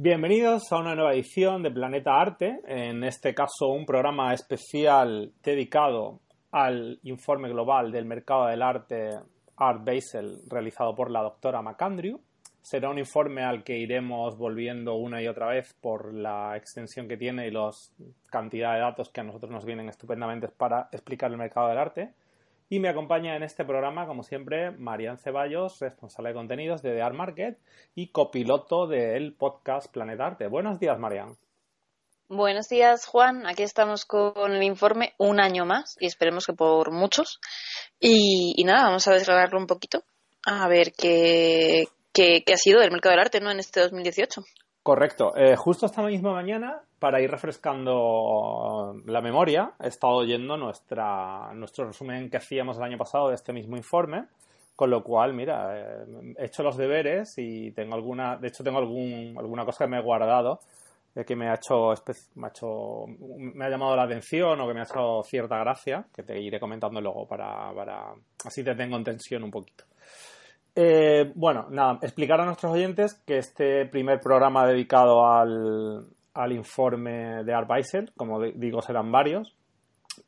Bienvenidos a una nueva edición de Planeta Arte, en este caso un programa especial dedicado al informe global del mercado del arte Art Basel realizado por la doctora McAndrew. Será un informe al que iremos volviendo una y otra vez por la extensión que tiene y la cantidad de datos que a nosotros nos vienen estupendamente para explicar el mercado del arte. Y me acompaña en este programa, como siempre, Marian Ceballos, responsable de contenidos de The Art Market y copiloto del podcast Planeta Arte. Buenos días, Marian. Buenos días, Juan. Aquí estamos con el informe un año más y esperemos que por muchos. Y, nada, vamos a desgrabarlo un poquito, a ver qué, qué, ha sido el mercado del arte ¿no? en este 2018. Correcto. Eh, justo esta misma mañana, para ir refrescando la memoria, he estado oyendo nuestra, nuestro resumen que hacíamos el año pasado de este mismo informe, con lo cual, mira, eh, he hecho los deberes y tengo alguna, de hecho tengo algún, alguna cosa que me he guardado eh, que me ha hecho, me ha hecho, me ha llamado la atención o que me ha hecho cierta gracia, que te iré comentando luego para, para así te tengo en tensión un poquito. Eh, bueno, nada, explicar a nuestros oyentes que este primer programa dedicado al, informe de Art como digo, serán varios,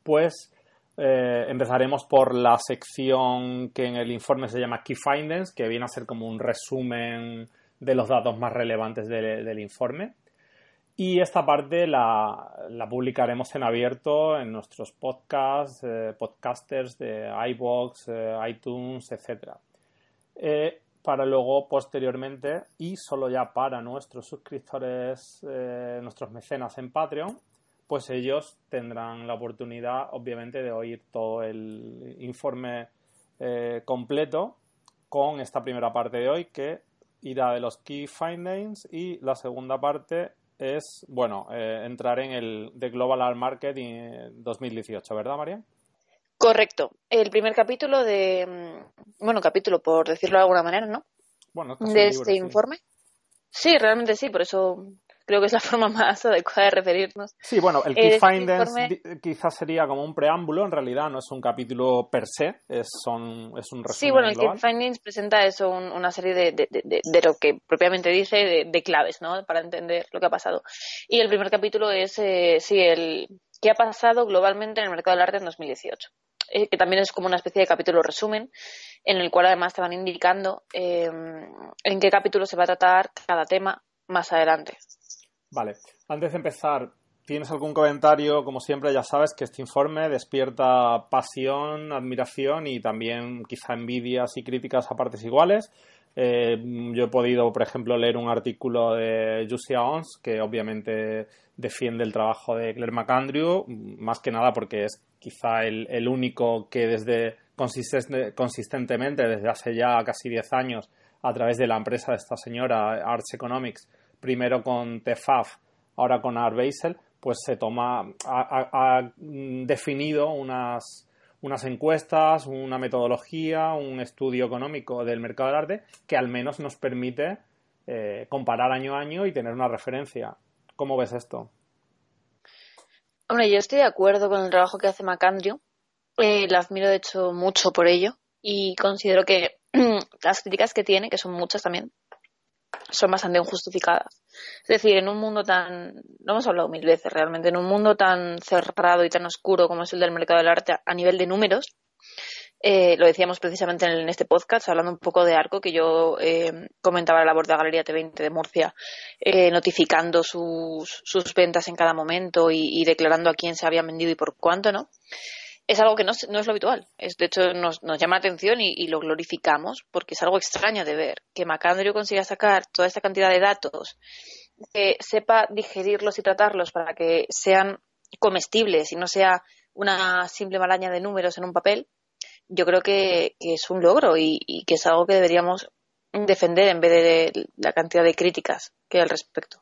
pues eh, empezaremos por la sección que en el informe se llama Key Findings, que viene a ser como un resumen de los datos más relevantes del informe. Y esta parte la, publicaremos en abierto en nuestros podcasts, eh, podcasters de iBox, iTunes, etcétera. Eh, para luego posteriormente y solo ya para nuestros suscriptores, eh, nuestros mecenas en Patreon, pues ellos tendrán la oportunidad obviamente de oír todo el informe eh, completo con esta primera parte de hoy que irá de los key findings y la segunda parte es, bueno, entrar en el The Global Art Market en 2018, ¿verdad, María? Correcto. El primer capítulo de. Mm, bueno, capítulo, por decirlo de alguna manera, ¿no? Bueno, de este informe. Sí, realmente sí, por eso creo que es la forma más adecuada de referirnos. Sí, bueno, el Key Findings quizás sería como un preámbulo, en realidad no es un capítulo per se, es, son, es un resumen. Sí, bueno, el Key Findings presenta eso, una serie de, de, de, lo que propiamente dice, de, claves, ¿no? Para entender lo que ha pasado. Y el primer capítulo es, eh, sí, el qué ha pasado globalmente en el mercado del arte en 2018. Eh, que también es como una especie de capítulo resumen, en el cual además te van indicando em, en qué capítulo se va a tratar cada tema más adelante. Vale, antes de empezar, ¿tienes algún comentario? Como siempre, ya sabes que este informe despierta pasión, admiración y también quizá envidias y críticas a partes iguales. Eh, yo he podido, por ejemplo, leer un artículo de Jussi Ons que obviamente defiende el trabajo de Claire McAndrew, más que nada porque es quizá el, único que desde consistentemente, desde hace ya casi 10 años, a través de la empresa de esta señora, Arts Economics, primero con TEFAF, ahora con Art Basel, pues se toma, ha, definido unas, unas encuestas, una metodología, un estudio económico del mercado del arte que al menos nos permite eh, comparar año a año y tener una referencia. ¿Cómo ves esto? Hombre, yo estoy de acuerdo con el trabajo que hace McAndrew. Eh, la admiro, de hecho, mucho por ello. Y considero que las críticas que tiene, que son muchas también, son bastante injustificadas. Es decir, en un mundo tan, lo hemos hablado mil veces realmente, en un mundo tan cerrado y tan oscuro como es el del mercado del arte a nivel de números, eh, lo decíamos precisamente en, este podcast, hablando un poco de Arco, que yo eh, comentaba la labor de la Galería T20 de Murcia, eh, notificando sus, sus, ventas en cada momento y, declarando a quién se habían vendido y por cuánto, ¿no? Es algo que no, no es lo habitual. De hecho, nos, nos llama la atención y, lo glorificamos porque es algo extraño de ver. Que Macandrio consiga sacar toda esta cantidad de datos, que sepa digerirlos y tratarlos para que sean comestibles y no sea una simple maraña de números en un papel, yo creo que, es un logro y, que es algo que deberíamos defender en vez de la cantidad de críticas que hay al respecto.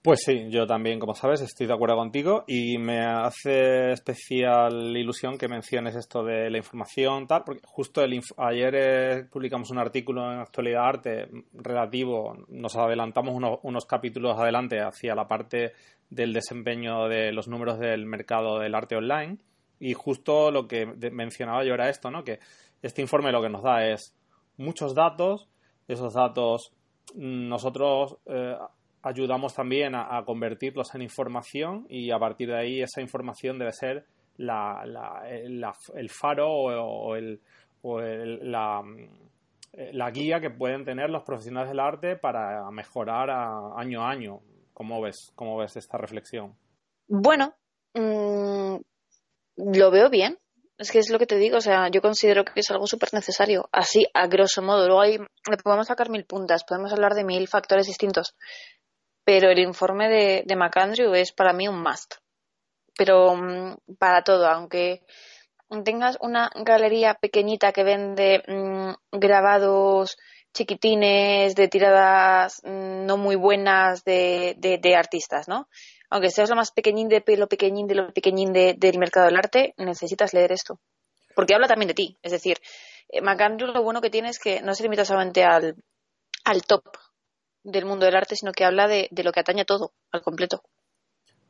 Pues sí, yo también, como sabes, estoy de acuerdo contigo y me hace especial ilusión que menciones esto de la información, tal, porque justo el ayer eh, publicamos un artículo en Actualidad Arte relativo, nos adelantamos unos capítulos adelante hacia la parte del desempeño de los números del mercado del arte online y justo lo que mencionaba yo era esto, ¿no? Que este informe lo que nos da es muchos datos, esos datos mm, nosotros eh, ayudamos también a, convertirlos en información y a partir de ahí esa información debe ser la, el faro o, el, o la, la, guía que pueden tener los profesionales del arte para mejorar año a año. ¿Cómo ves, cómo ves esta reflexión? Bueno, mm, lo veo bien. Es que es lo que te digo, o sea, yo considero que es algo súper necesario. Así, a grosso modo. Luego ahí le podemos sacar mil puntas, podemos hablar de mil factores distintos. Pero el informe de, de McAndrew es para mí un must. Pero mm, para todo, aunque tengas una galería pequeñita que vende mm, grabados chiquitines de tiradas mm, no muy buenas de, de, artistas, ¿no? Aunque seas lo más pequeñín de lo pequeñín de lo pequeñín del mercado del arte, necesitas leer esto. Porque habla también de ti. Es decir, eh, McAndrew lo bueno que tiene es que no se limita solamente al, al top del mundo del arte, sino que habla de, de lo que atañe todo, al completo.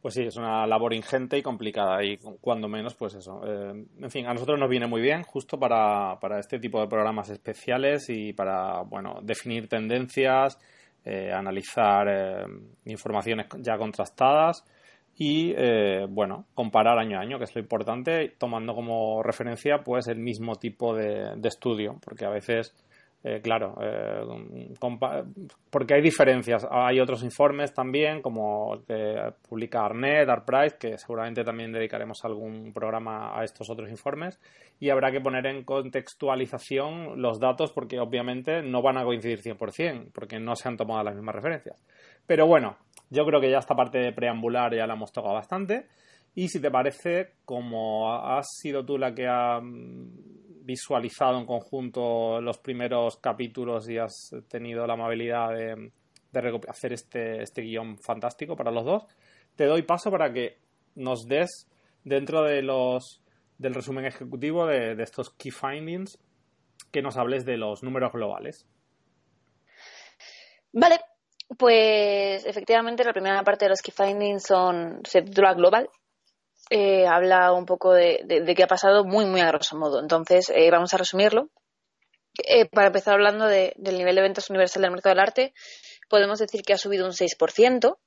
Pues sí, es una labor ingente y complicada y cuando menos, pues eso. Eh, en fin, a nosotros nos viene muy bien justo para, para este tipo de programas especiales y para, bueno, definir tendencias, eh, analizar eh, informaciones ya contrastadas y, bueno, comparar año a año, que es lo importante, tomando como referencia, pues, el mismo tipo de estudio, porque a veces eh, claro, eh, porque hay diferencias. Hay otros informes también, como que publica Arnet, Artprice, que seguramente también dedicaremos algún programa a estos otros informes. Y habrá que poner en contextualización los datos porque obviamente no van a coincidir 100%, porque no se han tomado las mismas referencias. Pero bueno, yo creo que ya esta parte de preambular ya la hemos tocado bastante. Y si te parece, como has sido tú la que ha visualizado en conjunto los primeros capítulos y has tenido la amabilidad de, hacer este, este guion fantástico para los dos, te doy paso para que nos des dentro de los del resumen ejecutivo de, de estos key findings que nos hables de los números globales. Vale, pues efectivamente la primera parte de los key findings son se titula global eh, habla un poco de, qué ha pasado muy, muy a grosso modo. Entonces, eh, vamos a resumirlo. Eh, para empezar hablando del nivel de ventas universal del mercado del arte, podemos decir que ha subido un 6%.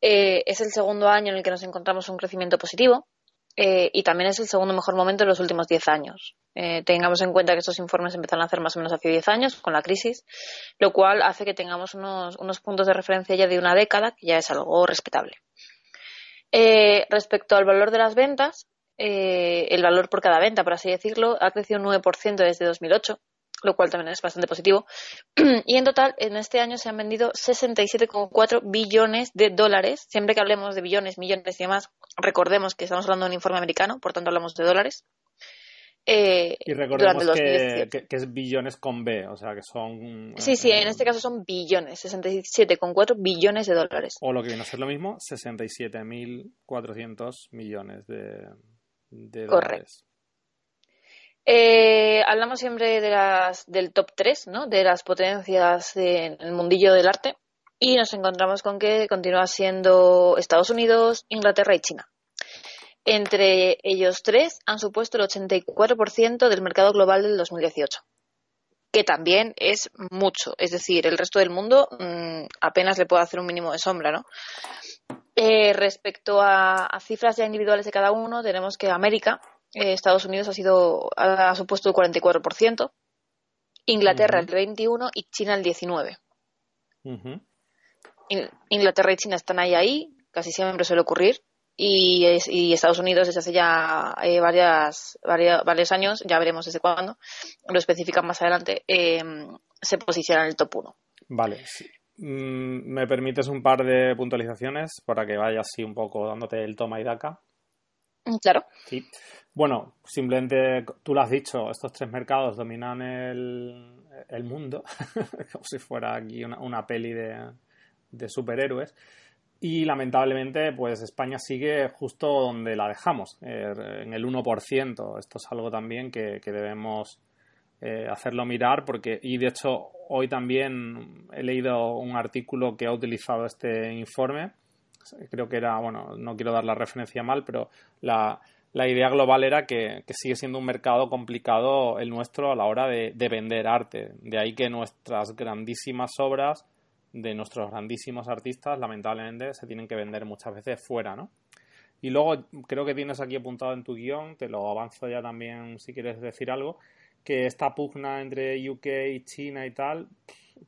es el segundo año en el que nos encontramos un crecimiento positivo. y también es el segundo mejor momento en los últimos 10 años. tengamos en cuenta que estos informes empezaron a hacer más o menos hace 10 años con la crisis, lo cual hace que tengamos unos, unos puntos de referencia ya de una década, que ya es algo respetable. Eh, respecto al valor de las ventas, eh, el valor por cada venta, por así decirlo, ha crecido un 9% desde 2008, lo cual también es bastante positivo. y en total, en este año se han vendido 67,4 billones de dólares. Siempre que hablemos de billones, millones y demás, recordemos que estamos hablando de un informe americano, por tanto hablamos de dólares. Eh, y recordemos que, es billones con B, o sea que son... Sí, sí, en este caso son billones, 67,4 billones de dólares. O lo que viene a ser lo mismo, 67.400 millones de, de dólares. Eh, hablamos siempre de las, del top 3, ¿no? de las potencias en el mundillo del arte y nos encontramos con que continúa siendo Estados Unidos, Inglaterra y China. Entre ellos tres han supuesto el 84% del mercado global del 2018, que también es mucho. Es decir, el resto del mundo mm, apenas le puede hacer un mínimo de sombra, ¿no? Eh, respecto a, cifras ya individuales de cada uno, tenemos que América, eh, Estados Unidos ha sido ha, supuesto el 44%, Inglaterra el 21% y China el 19%. Inglaterra y China están ahí ahí, casi siempre suele ocurrir y, Estados Unidos desde hace ya eh, varias, varios años, ya veremos desde cuándo, lo especifican más adelante, eh, se posiciona en el top 1. Vale, mm, ¿Me permites un par de puntualizaciones para que vaya así un poco dándote el toma y daca? Mm, claro. Sí. Bueno, simplemente tú lo has dicho, estos tres mercados dominan el, el mundo, como si fuera aquí una, una peli de, de superhéroes. Y lamentablemente, pues España sigue justo donde la dejamos, eh, en el 1%. Esto es algo también que, debemos eh, hacerlo mirar, porque, y de hecho, hoy también he leído un artículo que ha utilizado este informe. Creo que era, bueno, no quiero dar la referencia mal, pero la, idea global era que, sigue siendo un mercado complicado el nuestro a la hora de, de vender arte. De ahí que nuestras grandísimas obras de nuestros grandísimos artistas, lamentablemente, se tienen que vender muchas veces fuera, ¿no? Y luego creo que tienes aquí apuntado en tu guion, te lo avanzo ya también si quieres decir algo, que esta pugna entre UK y China y tal,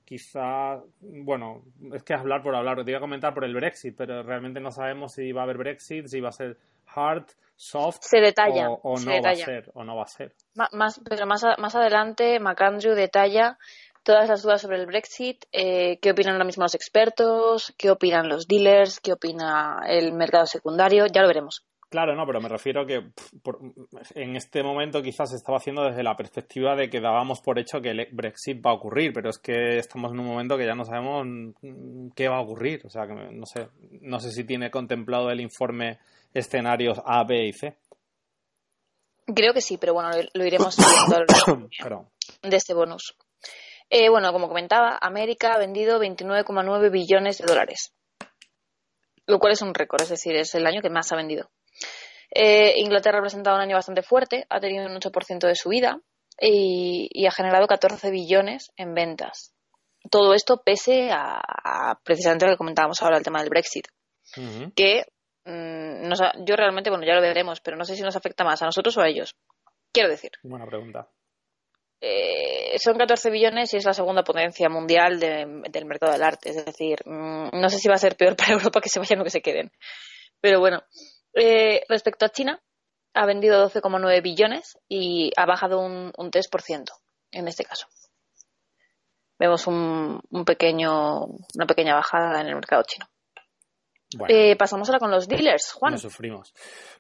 quizá, bueno, es que hablar por hablar, te iba a comentar por el Brexit, pero realmente no sabemos si va a haber Brexit, si va a ser hard, soft se detalla, o, no va a ser o no va a ser. Más, pero más, más adelante McAndrew detalla todas las dudas sobre el Brexit, eh, qué opinan ahora mismo los expertos, qué opinan los dealers, qué opina el mercado secundario, ya lo veremos. Claro, no, pero me refiero que en este momento quizás se estaba haciendo desde la perspectiva de que dábamos por hecho que el Brexit va a ocurrir, pero es que estamos en un momento que ya no sabemos qué va a ocurrir. O sea, que no sé, no sé si tiene contemplado el informe escenarios A, B y C. Creo que sí, pero bueno, lo, iremos viendo de este bonus. Eh, bueno, como comentaba, América ha vendido 29,9 billones de dólares, lo cual es un récord, es decir, es el año que más ha vendido. Eh, Inglaterra ha presentado un año bastante fuerte, ha tenido un 8% de subida y, ha generado 14 billones en ventas. Todo esto pese a, precisamente lo que comentábamos ahora, el tema del Brexit, que mm, yo realmente, bueno, ya lo veremos, pero no sé si nos afecta más a nosotros o a ellos. Quiero decir. Buena pregunta. Eh, son 14 billones y es la segunda potencia mundial del mercado del arte. Es decir, mm, no sé si va a ser peor para Europa que se vayan o que se queden. Pero bueno, eh, respecto a China, ha vendido 12,9 billones y ha bajado un, un 3% en este caso. Vemos un, pequeño, una pequeña bajada en el mercado chino. Eh, pasamos ahora con los dealers, Juan. No sufrimos.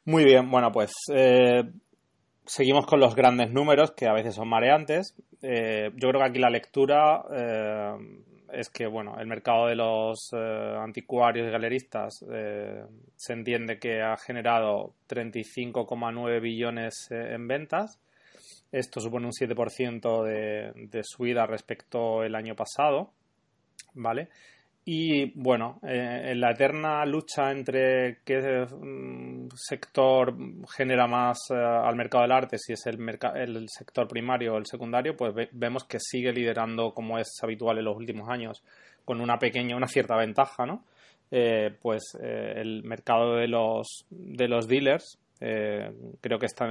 Muy bien, bueno, pues eh, seguimos con los grandes números que a veces son mareantes. yo creo que aquí la lectura es que bueno, el mercado de los eh, anticuarios y galeristas eh, se entiende que ha generado 35,9 billones eh, en ventas. Esto supone un 7% de, de subida respecto al año pasado, ¿vale? Y bueno, eh, en la eterna lucha entre qué mm, sector genera más eh, al mercado del arte, si es el, el sector primario o el secundario, pues vemos que sigue liderando como es habitual en los últimos años, con una pequeña, una cierta ventaja, ¿no? Eh, pues el mercado de los, de los dealers, creo que está,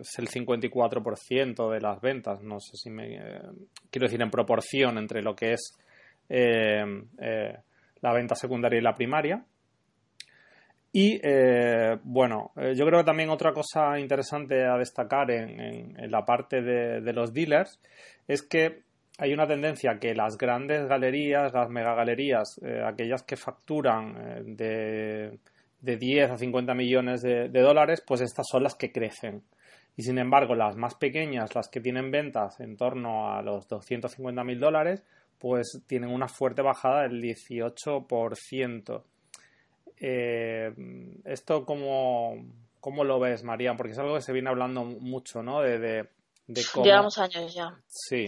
es el 54% de las ventas, no sé si me quiero decir en proporción entre lo que es eh, eh, la venta secundaria y la primaria. Y eh, bueno, yo creo que también otra cosa interesante a destacar en, la parte de, los dealers es que hay una tendencia que las grandes galerías, las megagalerías, aquellas que facturan de, de, 10 a 50 millones de, de, dólares, pues estas son las que crecen. Y sin embargo, las más pequeñas, las que tienen ventas en torno a los 250 mil dólares, pues tienen una fuerte bajada del 18%. Eh, ¿Esto cómo, cómo, lo ves, María? Porque es algo que se viene hablando mucho, ¿no? De, de, cómo... Llevamos años ya. Sí.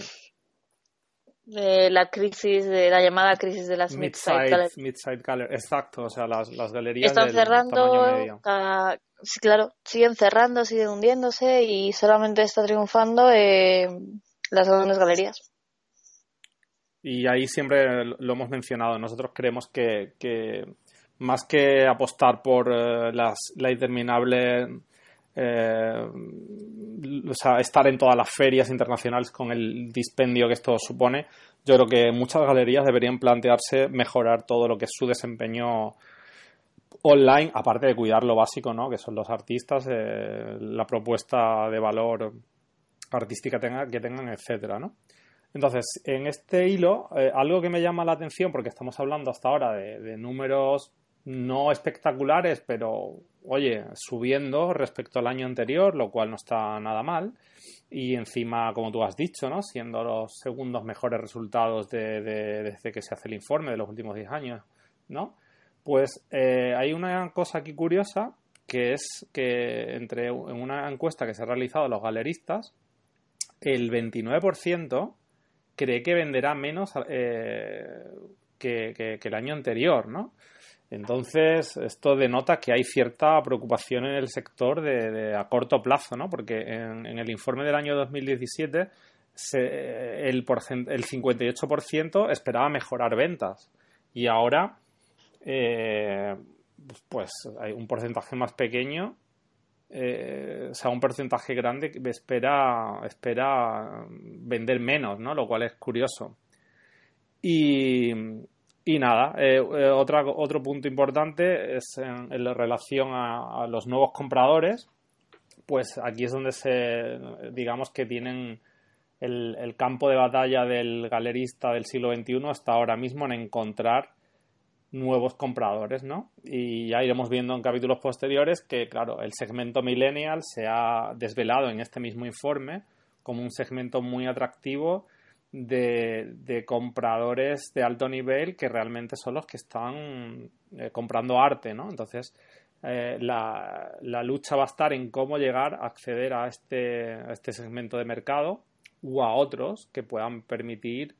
De la crisis, de la llamada crisis de las mid-side galleries. Exacto, o sea, las, las galerías Están cerrando, sí, claro, siguen cerrando, siguen hundiéndose y solamente está triunfando eh, las grandes galerías. Y ahí siempre lo hemos mencionado. Nosotros creemos que, más que apostar por eh, las, la interminable eh, o sea, estar en todas las ferias internacionales con el dispendio que esto supone, yo creo que muchas galerías deberían plantearse mejorar todo lo que es su desempeño online, aparte de cuidar lo básico, ¿no? que son los artistas, eh, la propuesta de valor artística que tengan, etcétera, ¿no? Entonces, en este hilo, eh, algo que me llama la atención, porque estamos hablando hasta ahora de, números no espectaculares, pero oye, subiendo respecto al año anterior, lo cual no está nada mal. Y encima, como tú has dicho, ¿no? siendo los segundos mejores resultados de, desde que se hace el informe de los últimos 10 años, ¿no? Pues eh, hay una cosa aquí curiosa, que es que entre en una encuesta que se ha realizado a los galeristas, el 29% cree que venderá menos eh, que, el año anterior, ¿no? Entonces, esto denota que hay cierta preocupación en el sector de, a corto plazo, ¿no? Porque en, el informe del año 2017 el, el 58% esperaba mejorar ventas y ahora eh, pues hay un porcentaje más pequeño eh, o sea, un porcentaje grande espera, espera vender menos, ¿no? Lo cual es curioso. Y, y nada, eh, otro punto importante es en, relación a, los nuevos compradores. Pues aquí es donde se, digamos que tienen el, el campo de batalla del galerista del siglo XXI está ahora mismo en encontrar nuevos compradores, ¿no? Y ya iremos viendo en capítulos posteriores que, claro, el segmento millennial se ha desvelado en este mismo informe como un segmento muy atractivo de, compradores de alto nivel que realmente son los que están eh, comprando arte, ¿no? Entonces, eh, la, la, lucha va a estar en cómo llegar a acceder a este, este segmento de mercado u a otros que puedan permitir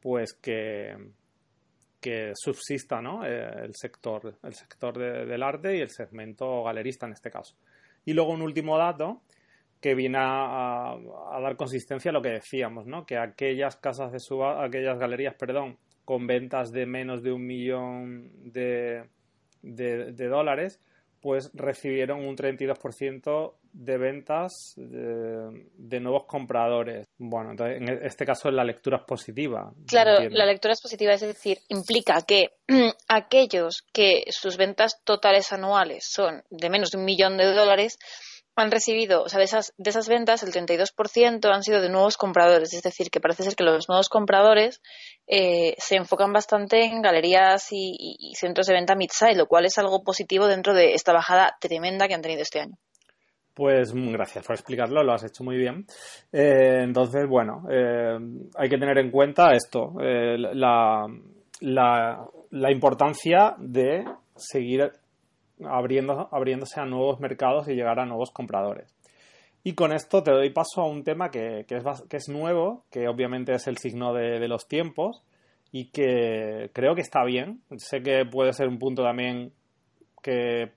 pues que, que subsista ¿no? Eh, el sector, el sector del arte y el segmento galerista en este caso. Y luego un último dato que viene a, dar consistencia a lo que decíamos, ¿no? que aquellas casas de suba, aquellas galerías, perdón, con ventas de menos de un millón de, de dólares, pues recibieron un 32% de ventas de, nuevos compradores. Bueno, entonces en este caso la lectura es positiva. Claro, la lectura es positiva, es decir, implica que aquellos que sus ventas totales anuales son de menos de un millón de dólares han recibido, o sea, de esas, de esas ventas, el 32% han sido de nuevos compradores. Es decir, que parece ser que los nuevos compradores eh, se enfocan bastante en galerías y, centros de venta mid-size, lo cual es algo positivo dentro de esta bajada tremenda que han tenido este año. Pues mm, gracias por explicarlo, lo has hecho muy bien. Eh, entonces, bueno, eh, hay que tener en cuenta esto, la, la, importancia de seguir abriendo, abriéndose a nuevos mercados y llegar a nuevos compradores. Y con esto te doy paso a un tema que, que, es, que es, nuevo, que obviamente es el signo de, de, los tiempos y que creo que está bien. Sé que puede ser un punto también que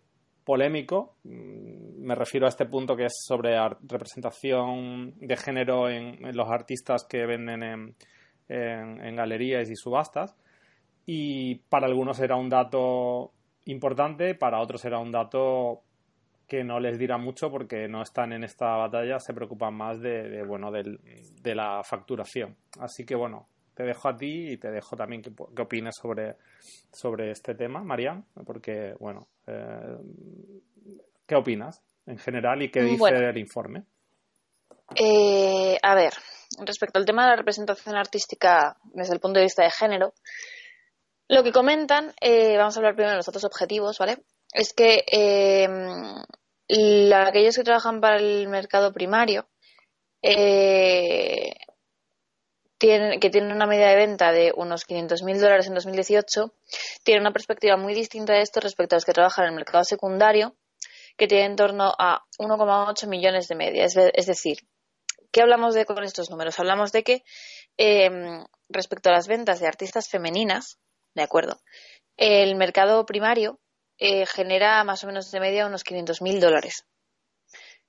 polémico. Mm, me refiero a este punto que es sobre representación de género en, los artistas que venden en, en galerías y subastas. Y para algunos era un dato importante, para otros será un dato que no les dirá mucho porque no están en esta batalla, se preocupan más de, bueno de la facturación. Así que bueno, te dejo a ti y te dejo también que, opines sobre, sobre este tema, Marian, porque bueno, eh, ¿qué opinas en general y qué dice el informe? Eh, a ver, respecto al tema de la representación artística desde el punto de vista de género, lo que comentan, eh, vamos a hablar primero de los datos objetivos, ¿vale? Es que eh, aquellos que trabajan para el mercado primario eh, que tienen una media de venta de unos 500.000 dólares en 2018, tienen una perspectiva muy distinta de esto respecto a los que trabajan en el mercado secundario, que tienen en torno a 1,8 millones de media. Es, decir, ¿qué hablamos de con estos números? Hablamos de que respecto a las ventas de artistas femeninas, ¿de acuerdo? El mercado primario eh, genera más o menos de media unos 500.000 dólares.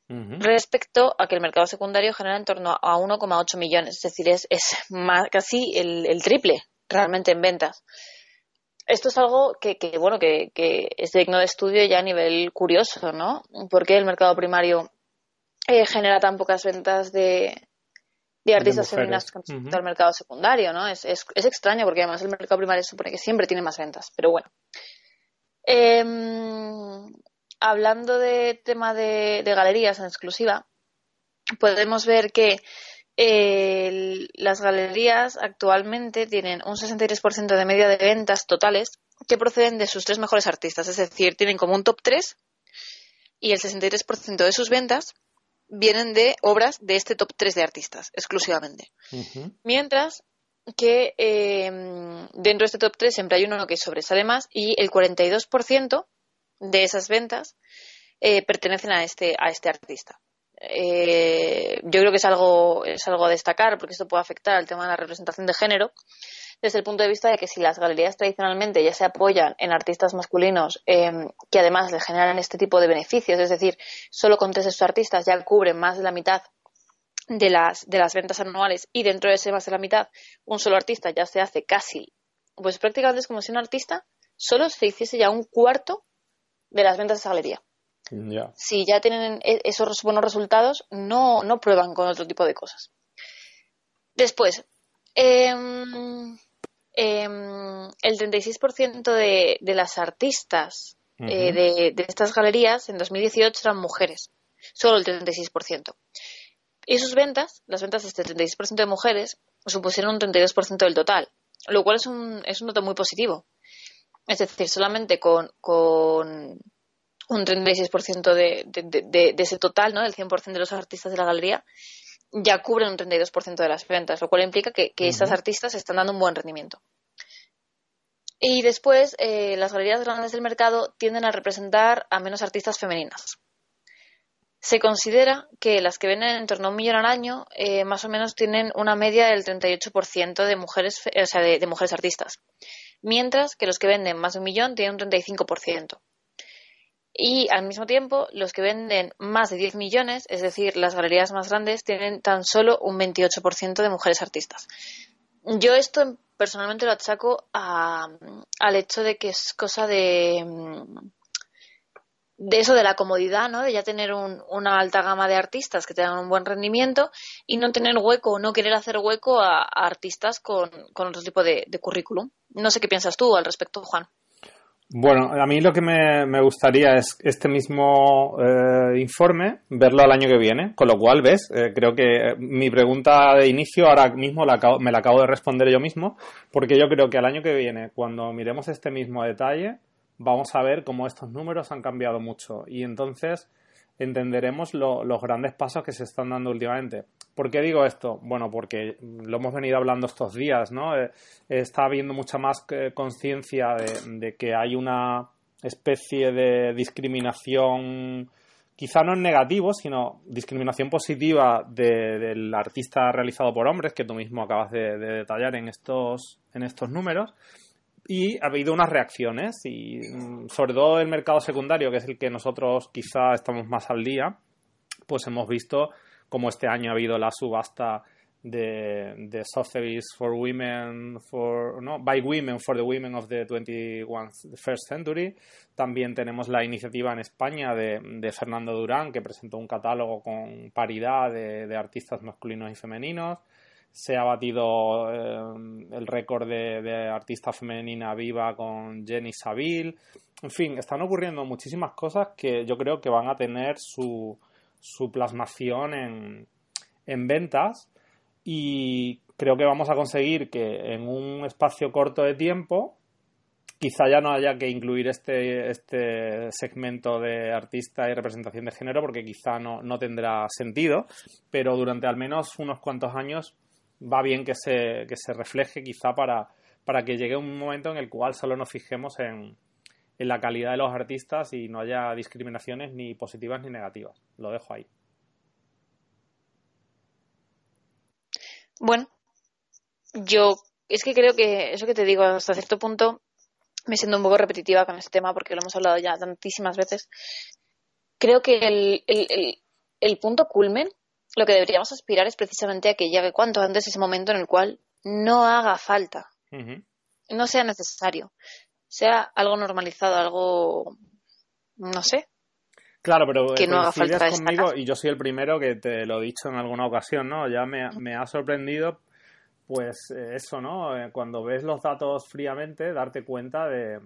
Respecto a que el mercado secundario genera en torno a 1,8 millones, es decir, es, más, casi el, triple realmente en ventas. Esto es algo que, bueno, que, es digno de estudio ya a nivel curioso, ¿no? ¿Por qué el mercado primario eh, genera tan pocas ventas de, de artistas femeninas con respecto al mercado secundario, ¿no? Es, es, extraño porque además el mercado primario supone que siempre tiene más ventas, pero bueno. Em, hablando de tema de, galerías en exclusiva, podemos ver que las galerías actualmente tienen un 63% de media de ventas totales que proceden de sus tres mejores artistas, es decir, tienen como un top 3 y el 63% de sus ventas vienen de obras de este top 3 de artistas, exclusivamente. Mientras que eh, dentro de este top 3 siempre hay uno que sobresale más y el 42% de esas ventas eh, pertenecen a este, a este artista. Eh, yo creo que es algo, es algo a destacar porque esto puede afectar al tema de la representación de género desde el punto de vista de que si las galerías tradicionalmente ya se apoyan en artistas masculinos em, que además le generan este tipo de beneficios, es decir, solo con tres de sus artistas ya cubren más de la mitad de las, de las ventas anuales y dentro de ese más de la mitad, un solo artista ya se hace casi, pues prácticamente es como si un artista solo se hiciese ya un cuarto de las ventas de esa galería. Si ya tienen e, esos buenos resultados, no, no prueban con otro tipo de cosas. Después, em, em, el 36% de, de las artistas eh, de, de, estas galerías en 2018 eran mujeres, solo el 36%. Y sus ventas, las ventas de este 36% de mujeres, supusieron un 32% del total, lo cual es un, es un dato muy positivo. Es decir, solamente con, con un 36% de, de, de, de, ese total, ¿no? del 100% de los artistas de la galería, ya cubren un 32% de las ventas, lo cual implica que, que estas artistas están dando un buen rendimiento. Y después, eh, las galerías grandes del mercado tienden a representar a menos artistas femeninas. Se considera que las que venden en torno a un millón al año eh, más o menos tienen una media del 38% de mujeres, o sea, de, mujeres artistas, mientras que los que venden más de un millón tienen un 35%. Y al mismo tiempo, los que venden más de 10 millones, es decir, las galerías más grandes, tienen tan solo un 28% de mujeres artistas. Yo esto personalmente lo achaco al hecho de que es cosa de de eso de la comodidad, ¿no? De ya tener una alta gama de artistas que tengan un buen rendimiento y no tener hueco no querer hacer hueco a, artistas con, otro tipo de, currículum. No sé qué piensas tú al respecto, Juan. Bueno, a mí lo que me, gustaría es este mismo eh, informe verlo al año que viene, con lo cual, ves, eh, creo que mi pregunta de inicio ahora mismo me la acabo de responder yo mismo, porque yo creo que al año que viene, cuando miremos este mismo detalle, vamos a ver cómo estos números han cambiado mucho y entonces entenderemos los grandes pasos que se están dando últimamente. ¿Por qué digo esto? Bueno, porque lo hemos venido hablando estos días, ¿no? Eh, está habiendo mucha más eh, conciencia de, que hay una especie de discriminación, quizá no en negativo, sino discriminación positiva del artista realizado por hombres, que tú mismo acabas de, de detallar en estos, en estos números y ha habido unas reacciones y mm, sobre todo el mercado secundario, que es el que nosotros quizá estamos más al día, pues hemos visto como este año ha habido la subasta de, de for Women, for, by Women for the Women of the 21st Century. También tenemos la iniciativa en España de, de Fernando Durán, que presentó un catálogo con paridad de artistas masculinos y femeninos se ha batido eh, el récord de, artista femenina viva con Jenny Saville. En fin, están ocurriendo muchísimas cosas que yo creo que van a tener su, su plasmación en, en ventas y creo que vamos a conseguir que en un espacio corto de tiempo quizá ya no haya que incluir este, este segmento de artista y representación de género porque quizá no, no tendrá sentido, pero durante al menos unos cuantos años va bien que se, que se refleje quizá para, para que llegue un momento en el cual solo nos fijemos en, en la calidad de los artistas y no haya discriminaciones ni positivas ni negativas. Lo dejo ahí. Bueno, yo es que creo que eso que te digo hasta cierto punto me siento un poco repetitiva con este tema porque lo hemos hablado ya tantísimas veces. Creo que el, el, el, el punto culmen lo que deberíamos aspirar es precisamente a que llegue cuanto antes ese momento en el cual no haga falta, no sea necesario, sea algo normalizado, algo, no sé. Claro, pero que no haga falta conmigo y yo soy el primero que te lo he dicho en alguna ocasión, ¿no? Ya me, me ha sorprendido, pues eh, eso, ¿no? Eh, cuando ves los datos fríamente, darte cuenta de,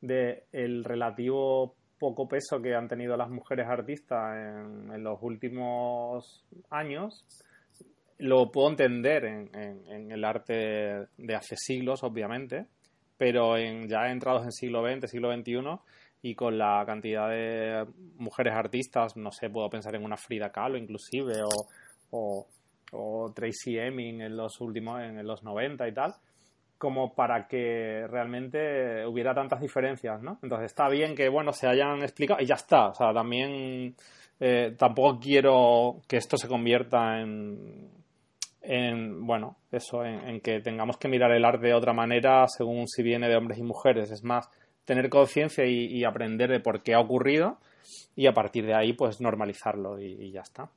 de el relativo poco peso que han tenido las mujeres artistas en, los últimos años, lo puedo entender en, el arte de hace siglos, obviamente, pero en, ya entrados en siglo XX, siglo XXI, y con la cantidad de mujeres artistas, no sé, puedo pensar en una Frida Kahlo inclusive, o, o, Tracy Emin en los últimos, en los 90 y tal, como para que realmente hubiera tantas diferencias, ¿no? Entonces está bien que, bueno, se hayan explicado y ya está. O sea, también eh, tampoco quiero que esto se convierta en, en bueno, eso, en, que tengamos que mirar el arte de otra manera según si viene de hombres y mujeres. Es más, tener conciencia y, aprender de por qué ha ocurrido y a partir de ahí, pues normalizarlo y ya está.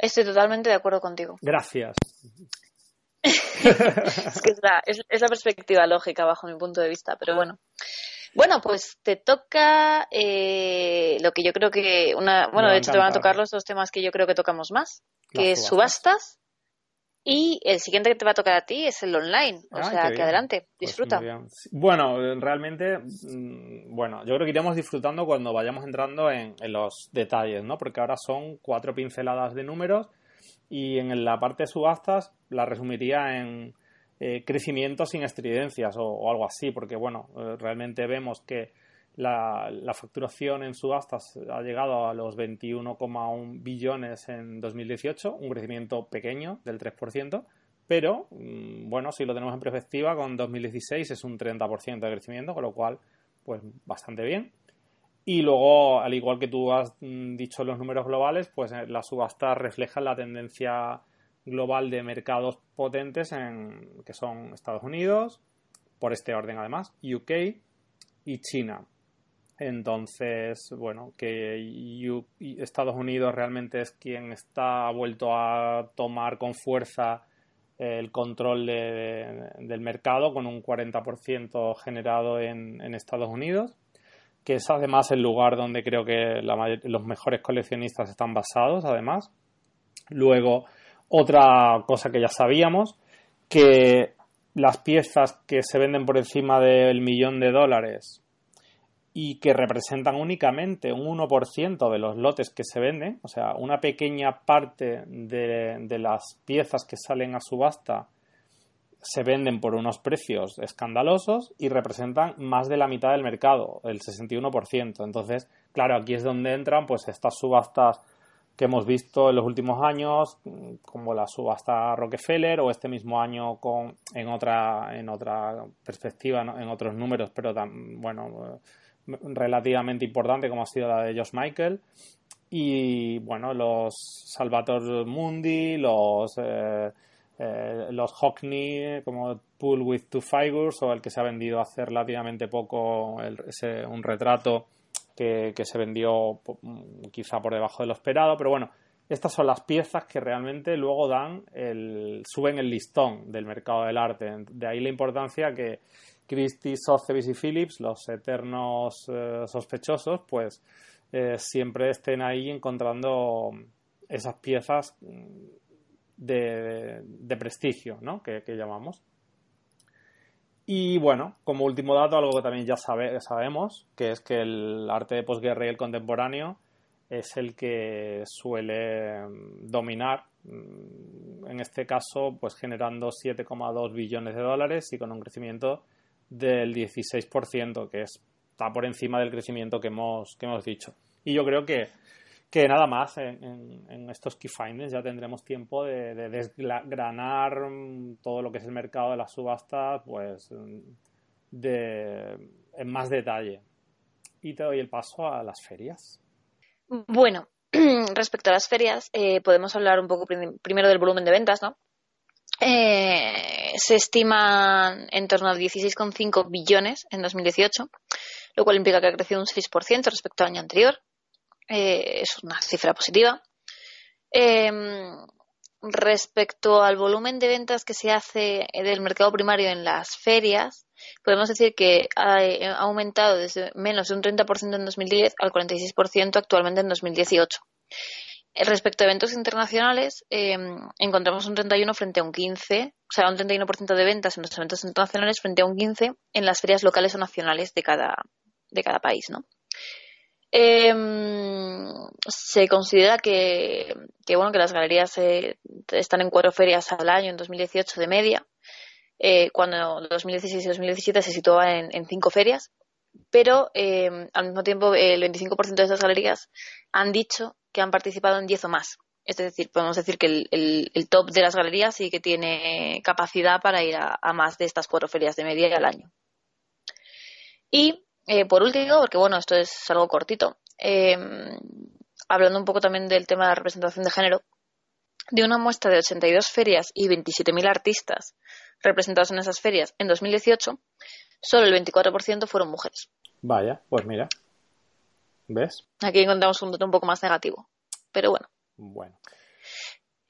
Estoy totalmente de acuerdo contigo. Gracias. es que es la, es la, perspectiva lógica bajo mi punto de vista, pero bueno. Bueno, pues te toca eh, lo que yo creo que una, bueno, de hecho te van a tocar los dos temas que yo creo que tocamos más, que es subastas y el siguiente que te va a tocar a ti es el online. O sea, que adelante, pues disfruta. bueno, realmente, mm, bueno, yo creo que iremos disfrutando cuando vayamos entrando en, los detalles, ¿no? Porque ahora son cuatro pinceladas de números y en la parte de subastas la resumiría en eh, crecimiento sin estridencias o, algo así, porque, bueno, eh, realmente vemos que la, facturación en subastas ha llegado a los 21,1 billones en 2018, un crecimiento pequeño del 3%, pero mm, bueno, si lo tenemos en perspectiva, con 2016 es un 30% de crecimiento, con lo cual, pues bastante bien. Y luego, al igual que tú has mm, dicho los números globales, pues eh, las subastas reflejan la tendencia global de mercados potentes en, que son Estados Unidos, por este orden además, UK y China. Entonces, bueno, que Estados Unidos realmente es quien está vuelto a tomar con fuerza el control del mercado con un 40% generado en, Estados Unidos, que es además el lugar donde creo que los mejores coleccionistas están basados, además. Luego, otra cosa que ya sabíamos, que las piezas que se venden por encima del millón de dólares y que representan únicamente un 1% de los lotes que se venden, o sea, una pequeña parte de, las piezas que salen a subasta se venden por unos precios escandalosos y representan más de la mitad del mercado, el 61%. Entonces, claro, aquí es donde entran pues estas subastas que hemos visto en los últimos años, como la subasta Rockefeller o este mismo año con en otra en otra perspectiva, en otros números, pero tan, bueno, relativamente importante como ha sido la de Josh Michael y bueno los Salvatore Mundi los eh, eh, los Hockney como Pool with Two Figures o el que se ha vendido hace relativamente poco un retrato que, se vendió quizá por debajo de lo esperado pero bueno estas son las piezas que realmente luego dan el, suben el listón del mercado del arte. De ahí la importancia que Christie, Sotheby's y Phillips, los eternos eh, sospechosos, pues eh, siempre estén ahí encontrando esas piezas de, prestigio, ¿no? Que, llamamos. Y bueno, como último dato, algo que también ya sabemos, que es que el arte de posguerra y el contemporáneo es el que suele dominar, mm, en este caso, pues generando 7,2 billones de dólares y con un crecimiento del 16%, que está por encima del crecimiento que hemos, que hemos dicho. Y yo creo que, que nada más en, estos key findings ya tendremos tiempo de, desgranar todo lo que es el mercado de las subastas pues de, en más detalle. Y te doy el paso a las ferias. Bueno, respecto a las ferias, eh, podemos hablar un poco primero del volumen de ventas, ¿no? Eh, se estiman en torno a 16,5 billones en 2018, lo cual implica que ha crecido un 6% respecto al año anterior. Eh, es una cifra positiva. Em, respecto al volumen de ventas que se hace del mercado primario en las ferias, podemos decir que ha aumentado desde menos de un 30% en 2010 al 46% actualmente en 2018. Respecto a eventos internacionales, em, encontramos un 31 frente a un 15, o sea, un 31% de ventas en los eventos internacionales frente a un 15 en las ferias locales o nacionales de cada, de cada país, ¿no? Em, se considera que, bueno que las galerías eh, están en cuatro ferias al año en 2018 de media, eh, cuando en 2016 y 2017 se situaba en, cinco ferias, pero em, al mismo tiempo el 25% de esas galerías han dicho que han participado en 10 o más. Es decir, podemos decir que el, top de las galerías sí que tiene capacidad para ir a, más de estas cuatro ferias de media al año. Y eh, por último, porque bueno, esto es algo cortito, em, hablando un poco también del tema de la representación de género, de una muestra de 82 ferias y 27.000 artistas representados en esas ferias en 2018, solo el 24% fueron mujeres. Vaya, pues mira. ¿Ves? Aquí encontramos un dato un poco más negativo. Pero bueno. Bueno.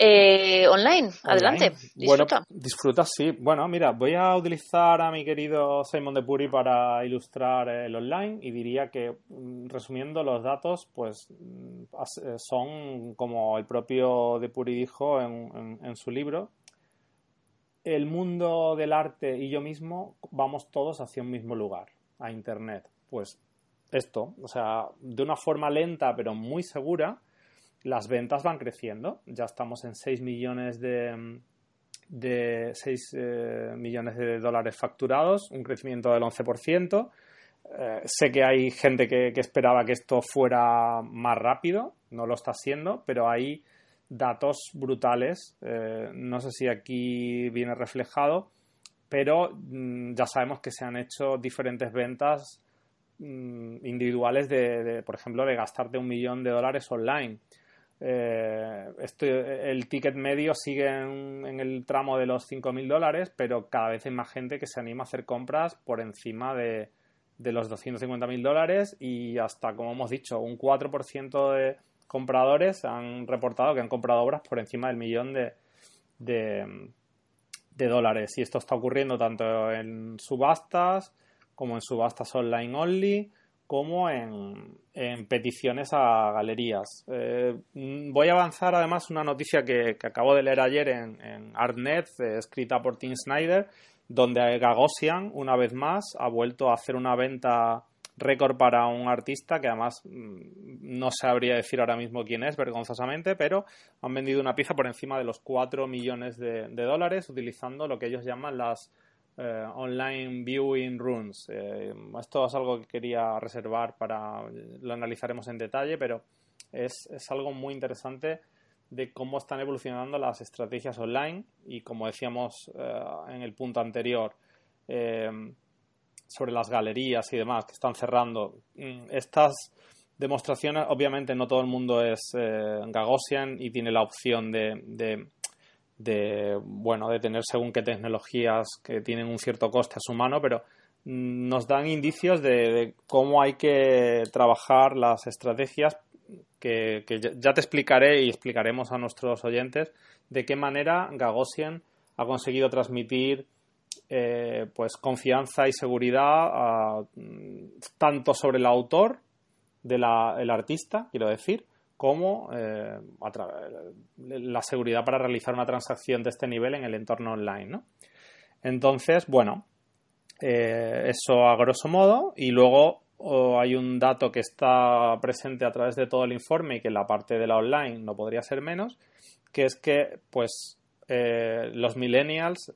Eh, online. Adelante, disfruta. Bueno, disfruta, sí. Bueno, mira, voy a utilizar a mi querido Simon de Puri para ilustrar el online y diría que, mm, resumiendo los datos, pues mm, eh, son como el propio de Puri dijo en, en su libro, el mundo del arte y yo mismo vamos todos hacia un mismo lugar, a Internet. Pues esto, o sea, de una forma lenta pero muy segura, las ventas van creciendo. Ya estamos en 6 millones de, de 6 eh, millones de dólares facturados, un crecimiento del 11%. Eh, sé que hay gente que, esperaba que esto fuera más rápido, no lo está siendo, pero hay datos brutales. Eh, no sé si aquí viene reflejado, pero mm, ya sabemos que se han hecho diferentes ventas mm, individuales de, por ejemplo, de gastarte un millón de dólares online. Eh, el ticket medio sigue en, el tramo de los 5.000 dólares, pero cada vez hay más gente que se anima a hacer compras por encima de, de los 250.000 dólares y hasta, como hemos dicho, un 4% de compradores han reportado que han comprado obras por encima del millón de, de dólares. Y esto está ocurriendo tanto en subastas como en subastas online only como en, peticiones a galerías. Eh, voy a avanzar además una noticia que, acabo de leer ayer en, Artnet, eh, escrita por Tim Snyder, donde Gagosian, una vez más, ha vuelto a hacer una venta récord para un artista que además mm, no sabría decir ahora mismo quién es, vergonzosamente, pero han vendido una pieza por encima de los 4 millones de dólares utilizando lo que ellos llaman las eh, online viewing rooms. Eh, esto es algo que quería reservar para lo analizaremos en detalle, pero es, algo muy interesante de cómo están evolucionando las estrategias online y como decíamos eh, en el punto anterior sobre las galerías y demás que están cerrando. Mm, estas demostraciones, obviamente no todo el mundo es Gagosian y tiene la opción de bueno de tener según qué tecnologías que tienen un cierto coste a su mano pero nos dan indicios de, cómo hay que trabajar las estrategias que, ya te explicaré y explicaremos a nuestros oyentes de qué manera Gagosian ha conseguido transmitir eh, pues confianza y seguridad tanto sobre el autor del artista quiero decir como eh, la seguridad para realizar una transacción de este nivel en el entorno online. ¿no? Entonces, bueno, eh, eso a grosso modo y luego hay un dato que está presente a través de todo el informe y que en la parte de la online no podría ser menos, que es que pues eh, los millennials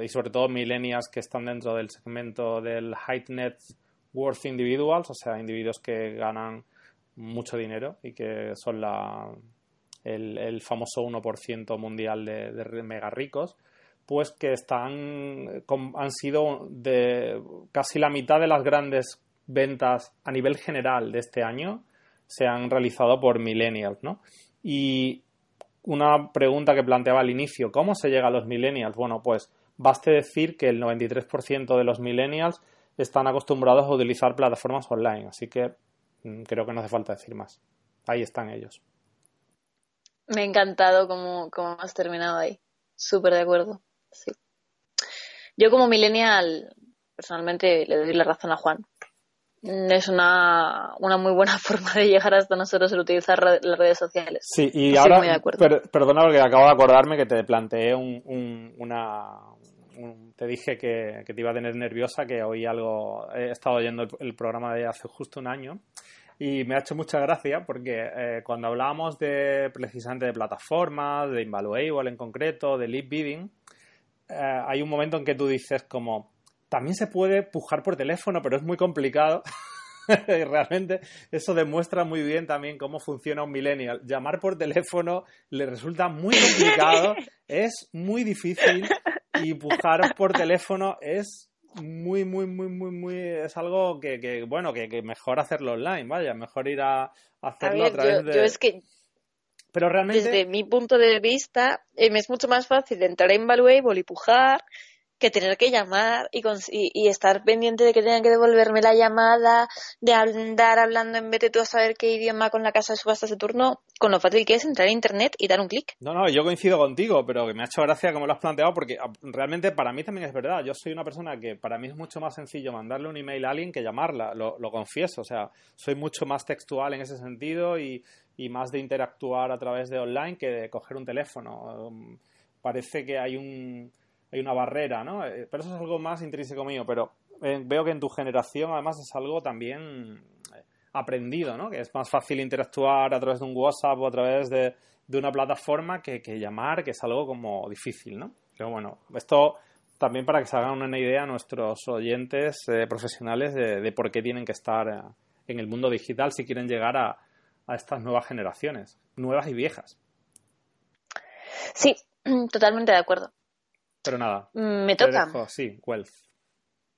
y sobre todo millennials que están dentro del segmento del high net worth individuals, o sea, individuos que ganan mucho dinero y que son la, el, famoso 1% mundial de, de, mega ricos, pues que están han sido de casi la mitad de las grandes ventas a nivel general de este año se han realizado por millennials, ¿no? Y una pregunta que planteaba al inicio, ¿cómo se llega a los millennials? Bueno, pues baste decir que el 93% de los millennials están acostumbrados a utilizar plataformas online, así que creo que no hace falta decir más. Ahí están ellos. Me ha encantado cómo, has terminado ahí. Súper de acuerdo. Sí. Yo como millennial, personalmente le doy la razón a Juan. Mm, es una, una muy buena forma de llegar hasta nosotros el utilizar las redes sociales. Sí, y ahora, perdona porque acabo de acordarme que te planteé un, una, te dije que, te iba a tener nerviosa, que hoy algo, he estado oyendo el, programa de hace justo un año y me ha hecho mucha gracia porque eh, cuando hablábamos de precisamente de plataformas, de Invaluable en concreto, de lead bidding, eh, hay un momento en que tú dices como, también se puede pujar por teléfono, pero es muy complicado. y realmente eso demuestra muy bien también cómo funciona un millennial. Llamar por teléfono le resulta muy complicado, es muy difícil y pujar por teléfono es muy, muy, muy, muy, muy. Es algo que, que bueno, que, que, mejor hacerlo online, vaya, mejor ir a, hacerlo a, través de. Yo es que. Pero realmente. Desde mi punto de vista, eh, me es mucho más fácil entrar en Valuable y pujar que tener que llamar y, y, estar pendiente de que tengan que devolverme la llamada, de andar hablando en vez de tú a saber qué idioma con la casa de subastas de turno, con lo fácil que es entrar a internet y dar un clic. No, no, yo coincido contigo, pero que me ha hecho gracia como lo has planteado porque ah, realmente para mí también es verdad. Yo soy una persona que para mí es mucho más sencillo mandarle un email a alguien que llamarla, lo, lo confieso. O sea, soy mucho más textual en ese sentido y, y más de interactuar a través de online que de coger un teléfono. Parece que hay un hay una barrera, ¿no? Eh, pero eso es algo más intrínseco mío, pero eh, veo que en tu generación además es algo también eh, aprendido, ¿no? Que es más fácil interactuar a través de un WhatsApp o a través de, una plataforma que, llamar, que es algo como difícil, ¿no? Pero bueno, esto también para que se hagan una idea nuestros oyentes profesionales de, por qué tienen que estar en el mundo digital si quieren llegar a, a estas nuevas generaciones, nuevas y viejas. Sí, totalmente de acuerdo. Pero nada. Mm, me toca. sí, wealth.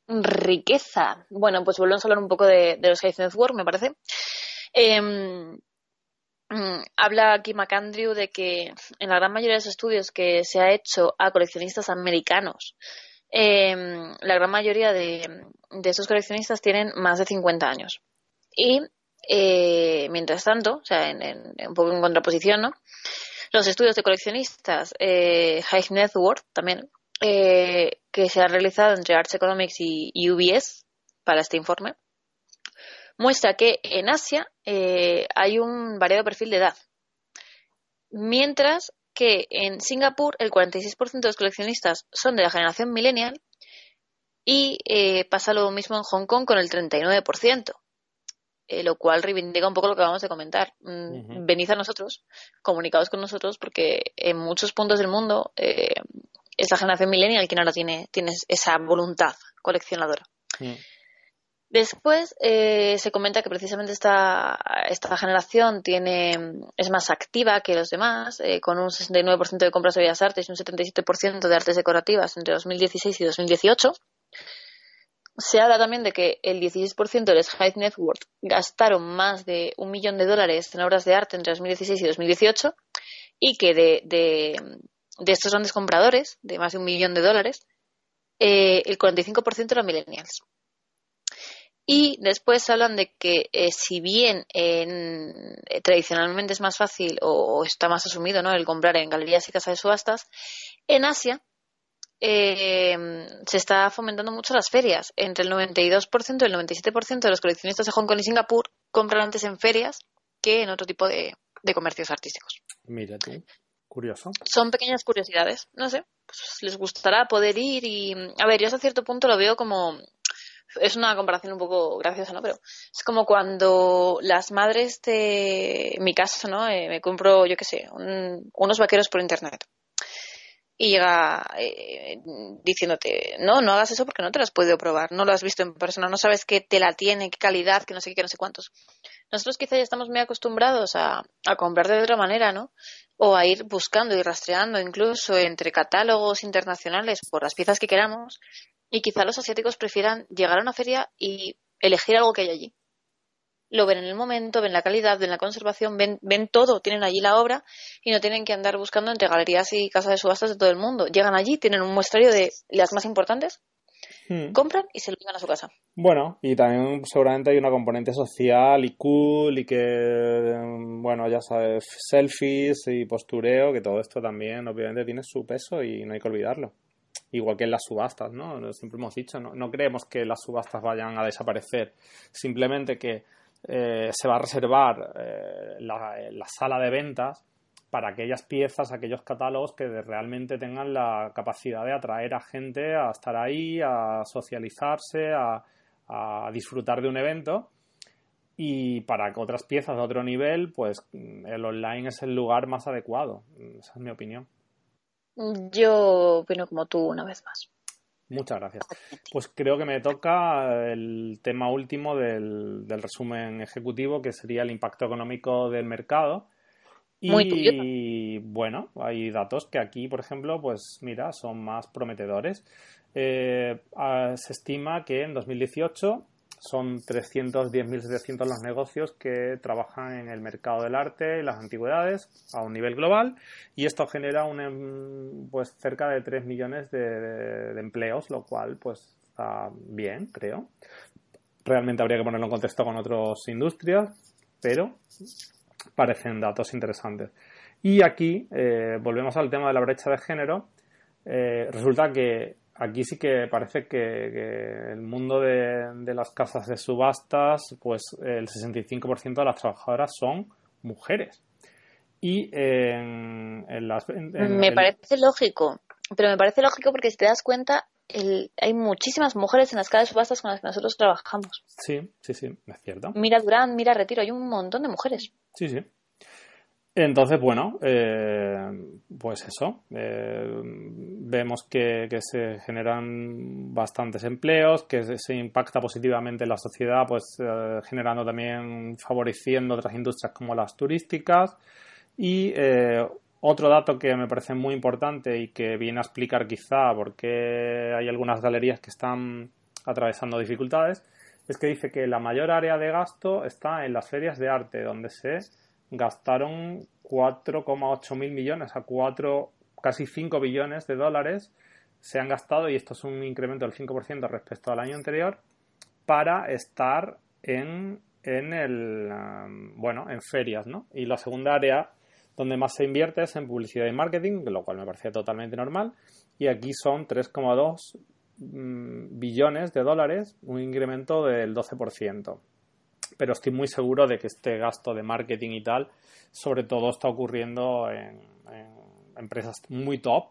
Riqueza. Bueno, pues volvemos a hablar un poco de, los High Network, me parece. Em, mm, habla aquí McAndrew de que en la gran mayoría de los estudios que se ha hecho a coleccionistas americanos, em, la gran mayoría de, de, esos coleccionistas tienen más de 50 años. Y eh, mientras tanto, o sea, en, un poco en contraposición, ¿no? Los estudios de coleccionistas eh, High Net Worth también, eh, que se han realizado entre Arts Economics y, UBS para este informe, muestra que en Asia eh, hay un variado perfil de edad, mientras que en Singapur el 46% de los coleccionistas son de la generación millennial y eh, pasa lo mismo en Hong Kong con el 39%. Eh, lo cual reivindica un poco lo que vamos a comentar. Mm, venid a nosotros, comunicados con nosotros, porque en muchos puntos del mundo eh, es la generación millennial quien ahora tiene, tiene esa voluntad coleccionadora. Después eh, se comenta que precisamente esta, esta generación tiene, es más activa que los demás, eh, con un 69% de compras de bellas artes y un 77% de artes decorativas entre 2016 y 2018 se habla también de que el 16% de los High Net Worth gastaron más de un millón de dólares en obras de arte entre 2016 y 2018 y que de, de, estos grandes compradores, de más de un millón de dólares, eh, el 45% eran millennials. Y después hablan de que eh, si bien en, eh, tradicionalmente es más fácil o, está más asumido ¿no? el comprar en galerías y casas de subastas, en Asia eh, se está fomentando mucho las ferias. Entre el 92% y el 97% de los coleccionistas de Hong Kong y Singapur compran antes en ferias que en otro tipo de, comercios artísticos. Mira tú, curioso. Son pequeñas curiosidades, no sé, pues les gustará poder ir y... A ver, yo hasta cierto punto lo veo como... Es una comparación un poco graciosa, ¿no? Pero es como cuando las madres de... En mi caso, ¿no? Eh, me compro, yo qué sé, unos vaqueros por internet y llega eh, diciéndote, no, no hagas eso porque no te lo has podido probar, no lo has visto en persona, no sabes qué tela tiene, qué calidad, que no sé qué, que no sé cuántos. Nosotros quizá ya estamos muy acostumbrados a, a comprar de otra manera, ¿no? O a ir buscando y rastreando incluso entre catálogos internacionales por las piezas que queramos y quizá los asiáticos prefieran llegar a una feria y elegir algo que hay allí lo ven en el momento, ven la calidad, ven la conservación, ven, ven todo, tienen allí la obra y no tienen que andar buscando entre galerías y casas de subastas de todo el mundo. Llegan allí, tienen un muestrario de las más importantes, hmm. compran y se lo llevan a su casa. Bueno, y también seguramente hay una componente social y cool y que, bueno, ya sabes, selfies y postureo, que todo esto también obviamente tiene su peso y no hay que olvidarlo igual que en las subastas, ¿no? Siempre hemos dicho, no, no creemos que las subastas vayan a desaparecer, simplemente que eh, se va a reservar eh, la, sala de ventas para aquellas piezas, aquellos catálogos que realmente tengan la capacidad de atraer a gente a estar ahí, a socializarse, a, disfrutar de un evento. Y para otras piezas de otro nivel, pues el online es el lugar más adecuado. Esa es mi opinión. Yo opino como tú una vez más. Muchas gracias. Pues creo que me toca el tema último del, resumen ejecutivo, que sería el impacto económico del mercado. Y bueno, hay datos que aquí, por ejemplo, pues mira, son más prometedores. Eh, se estima que en 2018 son 310.700 los negocios que trabajan en el mercado del arte y las antigüedades a un nivel global y esto genera un, em, pues cerca de 3 millones de, empleos, lo cual pues está bien, creo. Realmente habría que ponerlo en contexto con otras industrias, pero parecen datos interesantes. Y aquí eh, volvemos al tema de la brecha de género. Eh, resulta que aquí sí que parece que, el mundo de, las casas de subastas, pues el 65% de las trabajadoras son mujeres. Y en, las... me parece lógico, pero me parece lógico porque si te das cuenta, hay muchísimas mujeres en las casas de subastas con las que nosotros trabajamos. Sí, sí, sí, es cierto. Mira Durán, mira Retiro, hay un montón de mujeres. Sí, sí. Entonces, bueno, eh, pues eso, eh, vemos que, se generan bastantes empleos, que se, impacta positivamente en la sociedad, pues eh, generando también, favoreciendo otras industrias como las turísticas. Y otro dato que me parece muy importante y que viene a explicar quizá por qué hay algunas galerías que están atravesando dificultades, es que dice que la mayor área de gasto está en las ferias de arte, donde se gastaron 4,8 mil millones a 4, casi 5 billones de dólares se han gastado, y esto es un incremento del 5% respecto al año anterior, para estar en, en el, um, bueno, en ferias, ¿no? Y la segunda área donde más se invierte es en publicidad y marketing, lo cual me parece totalmente normal, y aquí son 3,2 mm, billones de dólares, un incremento del 12% pero estoy muy seguro de que este gasto de marketing y tal, sobre todo está ocurriendo en, empresas muy top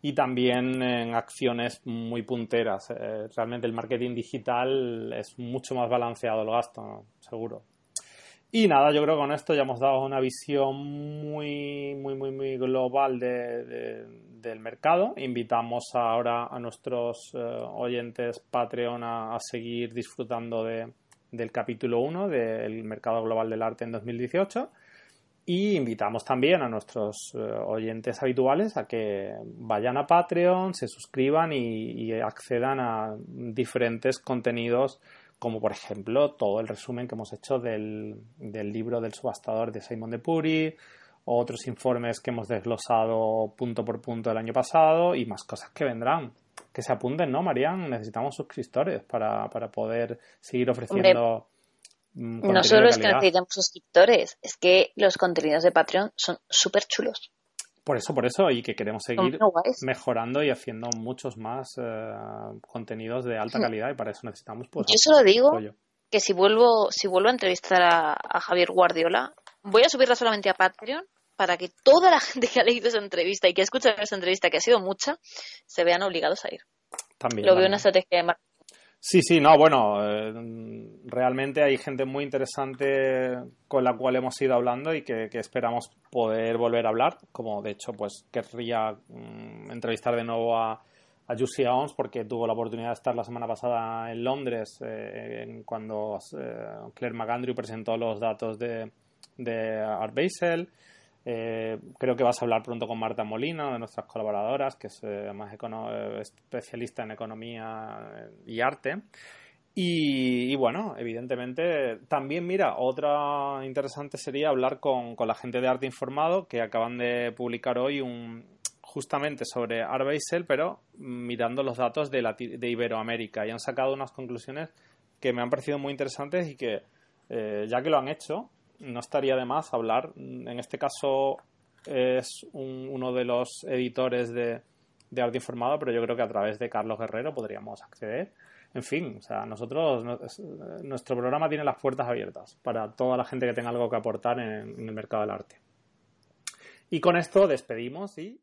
y también en acciones muy punteras. Eh, realmente el marketing digital es mucho más balanceado el gasto, seguro. Y nada, yo creo que con esto ya hemos dado una visión muy, muy, muy, muy global del mercado. Invitamos ahora a nuestros eh, oyentes Patreon a seguir disfrutando de, del capítulo 1 del mercado global del arte en 2018 y invitamos también a nuestros eh, oyentes habituales a que vayan a Patreon, se suscriban y, accedan a diferentes contenidos como por ejemplo todo el resumen que hemos hecho del, del libro del subastador de Simon de Puri, otros informes que hemos desglosado punto por punto el año pasado y más cosas que vendrán que se apunten, ¿no, Marian? Necesitamos suscriptores para, poder seguir ofreciendo. Mm, no solo es que necesitamos suscriptores, es que los contenidos de Patreon son súper chulos. Por eso, por eso, y que queremos seguir mejorando y haciendo muchos más eh, contenidos de alta calidad y para eso necesitamos pues, Yo solo digo que si vuelvo, si vuelvo a entrevistar a, a Javier Guardiola, voy a subirla solamente a Patreon para que toda la gente que ha leído esa entrevista y que ha escuchado esa entrevista, que ha sido mucha, se vean obligados a ir. También. Lo veo una estrategia de marketing. Sí, sí, no, bueno, eh, realmente hay gente muy interesante con la cual hemos ido hablando y que, esperamos poder volver a hablar, como de hecho, pues querría mm, entrevistar de nuevo a, a Jussi Ons porque tuvo la oportunidad de estar la semana pasada en Londres eh, cuando eh, Claire McAndrew presentó los datos de, de Art Basel. Eh, creo que vas a hablar pronto con Marta Molina, de nuestras colaboradoras, que es eh, más especialista en economía y arte. Y, bueno, evidentemente, también, mira, otra interesante sería hablar con, la gente de Arte Informado, que acaban de publicar hoy un justamente sobre Art Basel, pero mirando los datos de, de Iberoamérica. Y han sacado unas conclusiones que me han parecido muy interesantes y que, eh, ya que lo han hecho, no estaría de más hablar. En este caso es uno de los editores de, de Arte Informado, pero yo creo que a través de Carlos Guerrero podríamos acceder. En fin, o sea, nosotros, nuestro programa tiene las puertas abiertas para toda la gente que tenga algo que aportar en el mercado del arte. Y con esto despedimos y...